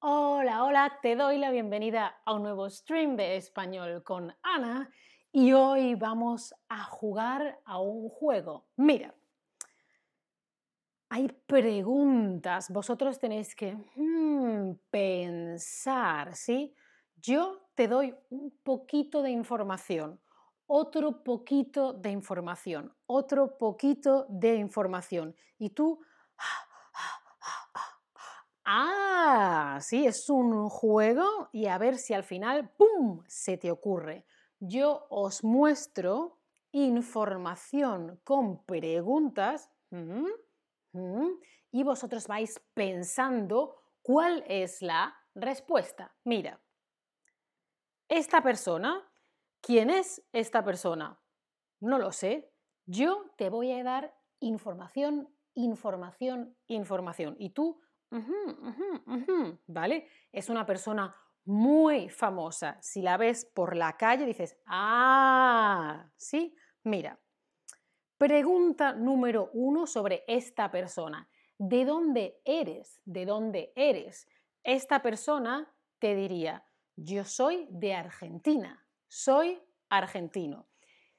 Hola, hola, te doy la bienvenida a un nuevo stream de español con Ana y hoy vamos a jugar a un juego. Mira, hay preguntas, vosotros tenéis que hmm, pensar, ¿sí? Yo te doy un poquito de información, otro poquito de información, otro poquito de información y tú Ah, sí, es un juego y a ver si al final, ¡pum!, se te ocurre. Yo os muestro información con preguntas y vosotros vais pensando cuál es la respuesta. Mira, esta persona, ¿quién es esta persona? No lo sé. Yo te voy a dar información, información, información. Y tú ¿Vale? Es una persona muy famosa. Si la ves por la calle, dices, ah, sí, mira. Pregunta número uno sobre esta persona. ¿De dónde eres? ¿De dónde eres? Esta persona te diría, yo soy de Argentina, soy argentino.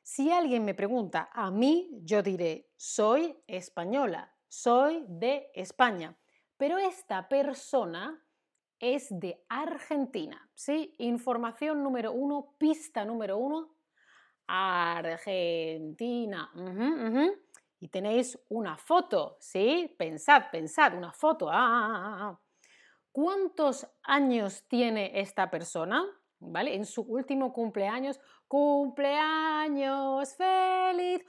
Si alguien me pregunta a mí, yo diré, soy española, soy de España. Pero esta persona es de Argentina, ¿sí? Información número uno, pista número uno, Argentina. Y tenéis una foto, ¿sí? Pensad, pensad, una foto. Ah, ah, ah, ¿Cuántos años tiene esta persona? ¿Vale? En su último cumpleaños. Cumpleaños feliz.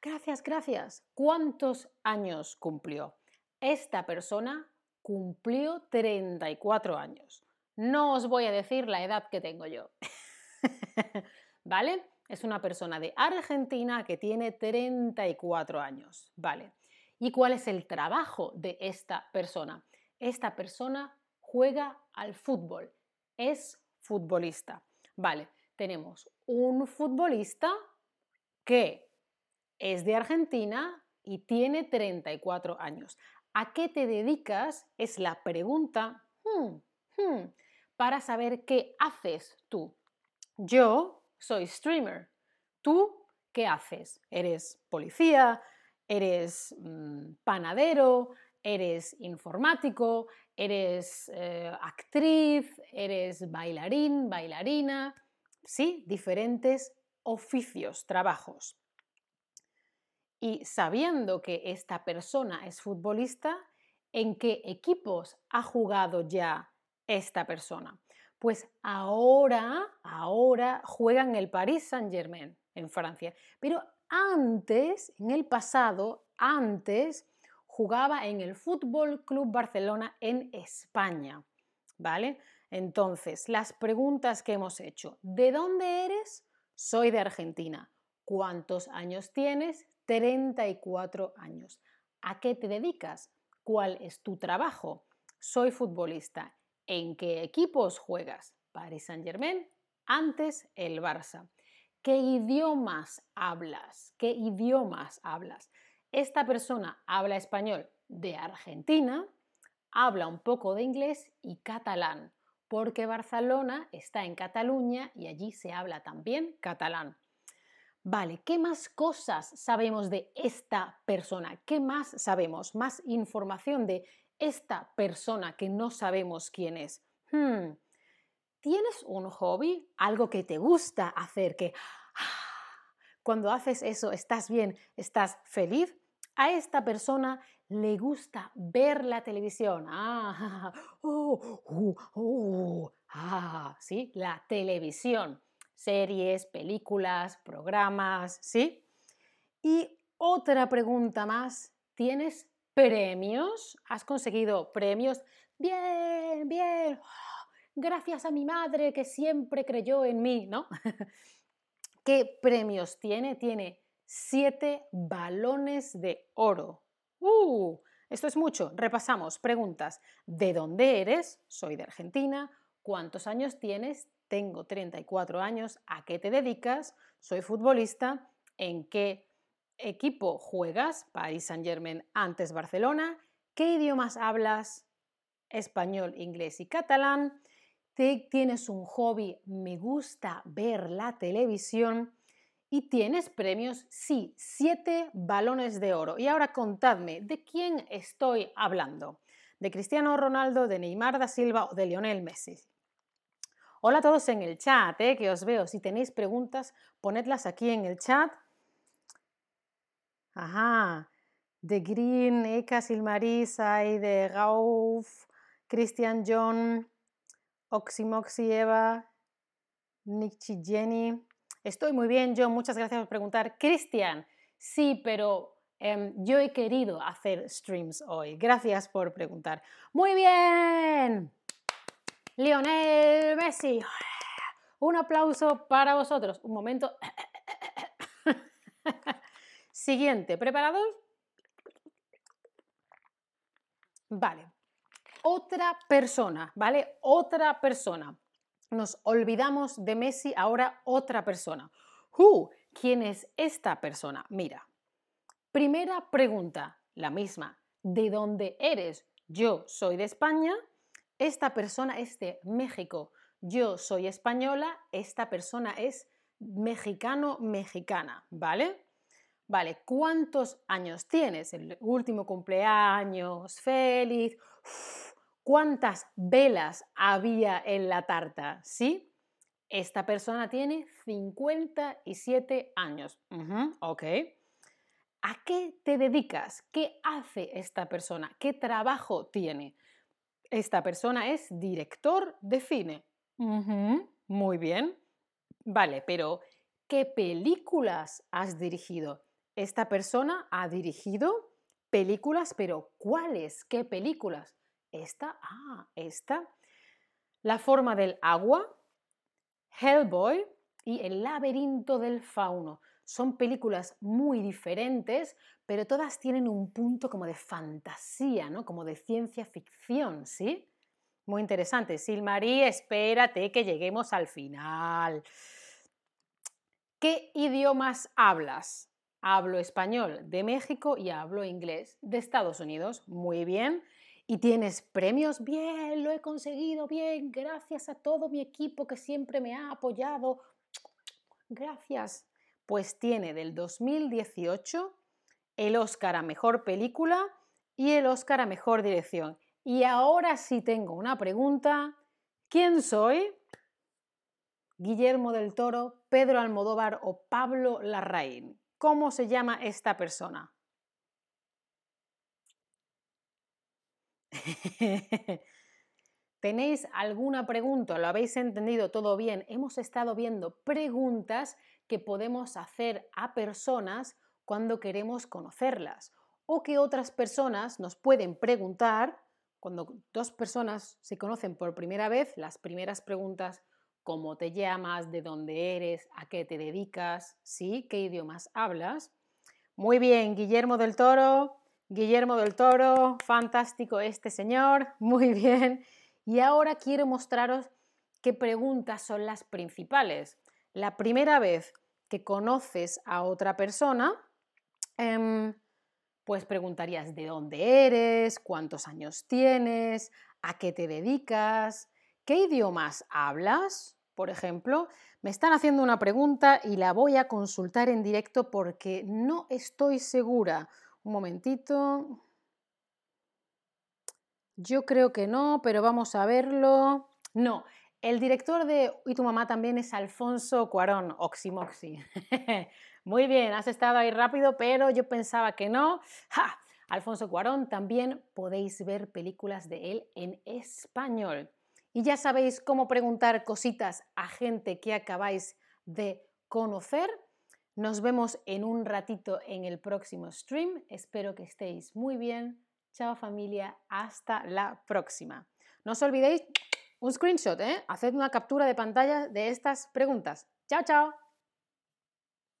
gracias, gracias. ¿Cuántos años cumplió? Esta persona cumplió 34 años. No os voy a decir la edad que tengo yo. ¿Vale? Es una persona de Argentina que tiene 34 años. ¿Vale? ¿Y cuál es el trabajo de esta persona? Esta persona juega al fútbol. Es futbolista. Vale, tenemos un futbolista que es de Argentina y tiene 34 años. ¿A qué te dedicas? Es la pregunta hmm, hmm, para saber qué haces tú. Yo soy streamer. ¿Tú qué haces? ¿Eres policía? ¿Eres mm, panadero? ¿Eres informático? ¿Eres eh, actriz? ¿Eres bailarín? ¿Bailarina? Sí, diferentes oficios, trabajos. Y sabiendo que esta persona es futbolista, ¿en qué equipos ha jugado ya esta persona? Pues ahora, ahora juega en el Paris Saint-Germain, en Francia. Pero antes, en el pasado, antes jugaba en el Fútbol Club Barcelona en España. ¿Vale? Entonces, las preguntas que hemos hecho. ¿De dónde eres? Soy de Argentina. ¿Cuántos años tienes? 34 años. ¿A qué te dedicas? ¿Cuál es tu trabajo? Soy futbolista. ¿En qué equipos juegas? Paris Saint-Germain, antes el Barça. ¿Qué idiomas hablas? ¿Qué idiomas hablas? Esta persona habla español de Argentina, habla un poco de inglés y catalán, porque Barcelona está en Cataluña y allí se habla también catalán. Vale, ¿qué más cosas sabemos de esta persona? ¿Qué más sabemos? Más información de esta persona que no sabemos quién es. Hmm, ¿Tienes un hobby? ¿Algo que te gusta hacer? Que cuando haces eso estás bien, estás feliz. A esta persona le gusta ver la televisión. Ah, oh, oh, oh, ah, sí, la televisión series, películas, programas, ¿sí? Y otra pregunta más, ¿tienes premios? ¿Has conseguido premios? Bien, bien. Gracias a mi madre que siempre creyó en mí, ¿no? ¿Qué premios tiene? Tiene siete balones de oro. ¡Uh! Esto es mucho. Repasamos. Preguntas. ¿De dónde eres? Soy de Argentina. ¿Cuántos años tienes? tengo 34 años, ¿a qué te dedicas? Soy futbolista, ¿en qué equipo juegas? Paris Saint Germain antes Barcelona, ¿qué idiomas hablas? español, inglés y catalán. tienes un hobby, me gusta ver la televisión. Y tienes premios, sí, siete balones de oro. Y ahora contadme, ¿de quién estoy hablando? ¿De Cristiano Ronaldo, de Neymar da Silva o de Lionel Messi? Hola a todos en el chat, eh, que os veo. Si tenéis preguntas, ponedlas aquí en el chat. Ajá. De Green, Eka Silmarisa y de Gauf, Christian John, Oximoxi Eva, Nichi Jenny. Estoy muy bien, John. Muchas gracias por preguntar. Cristian, sí, pero em, yo he querido hacer streams hoy. Gracias por preguntar. Muy bien. Lionel Messi. Un aplauso para vosotros. Un momento. Siguiente, ¿preparados? Vale. Otra persona, ¿vale? Otra persona. Nos olvidamos de Messi, ahora otra persona. Who? ¿Quién es esta persona? Mira. Primera pregunta, la misma. ¿De dónde eres? Yo soy de España esta persona es de México, yo soy española, esta persona es mexicano-mexicana, ¿vale? Vale, ¿cuántos años tienes? El último cumpleaños, feliz. ¿Cuántas velas había en la tarta? ¿Sí? Esta persona tiene 57 años. ok. ¿A qué te dedicas? ¿Qué hace esta persona? ¿Qué trabajo tiene? Esta persona es director de cine. muy bien. Vale, pero ¿qué películas has dirigido? Esta persona ha dirigido películas, pero ¿cuáles? ¿Qué películas? Esta, ah, esta. La forma del agua, Hellboy y El laberinto del fauno. Son películas muy diferentes, pero todas tienen un punto como de fantasía, ¿no? Como de ciencia ficción, ¿sí? Muy interesante. Silmarí, espérate que lleguemos al final. ¿Qué idiomas hablas? Hablo español de México y hablo inglés de Estados Unidos. Muy bien. ¿Y tienes premios? Bien, lo he conseguido, bien, gracias a todo mi equipo que siempre me ha apoyado. Gracias pues tiene del 2018 el Oscar a Mejor Película y el Oscar a Mejor Dirección. Y ahora sí tengo una pregunta. ¿Quién soy? Guillermo del Toro, Pedro Almodóvar o Pablo Larraín. ¿Cómo se llama esta persona? ¿Tenéis alguna pregunta? ¿Lo habéis entendido todo bien? Hemos estado viendo preguntas que podemos hacer a personas cuando queremos conocerlas o que otras personas nos pueden preguntar cuando dos personas se conocen por primera vez, las primeras preguntas, cómo te llamas, de dónde eres, a qué te dedicas, ¿sí? ¿Qué idiomas hablas? Muy bien, Guillermo del Toro, Guillermo del Toro, fantástico este señor, muy bien. Y ahora quiero mostraros qué preguntas son las principales. La primera vez que conoces a otra persona, em, pues preguntarías de dónde eres, cuántos años tienes, a qué te dedicas, qué idiomas hablas, por ejemplo. Me están haciendo una pregunta y la voy a consultar en directo porque no estoy segura. Un momentito. Yo creo que no, pero vamos a verlo. No, el director de Y tu mamá también es Alfonso Cuarón, Oximoxi. Muy bien, has estado ahí rápido, pero yo pensaba que no. Alfonso Cuarón, también podéis ver películas de él en español. Y ya sabéis cómo preguntar cositas a gente que acabáis de conocer. Nos vemos en un ratito en el próximo stream. Espero que estéis muy bien. Chao familia, hasta la próxima. No os olvidéis un screenshot, ¿eh? Haced una captura de pantalla de estas preguntas. Chao, chao.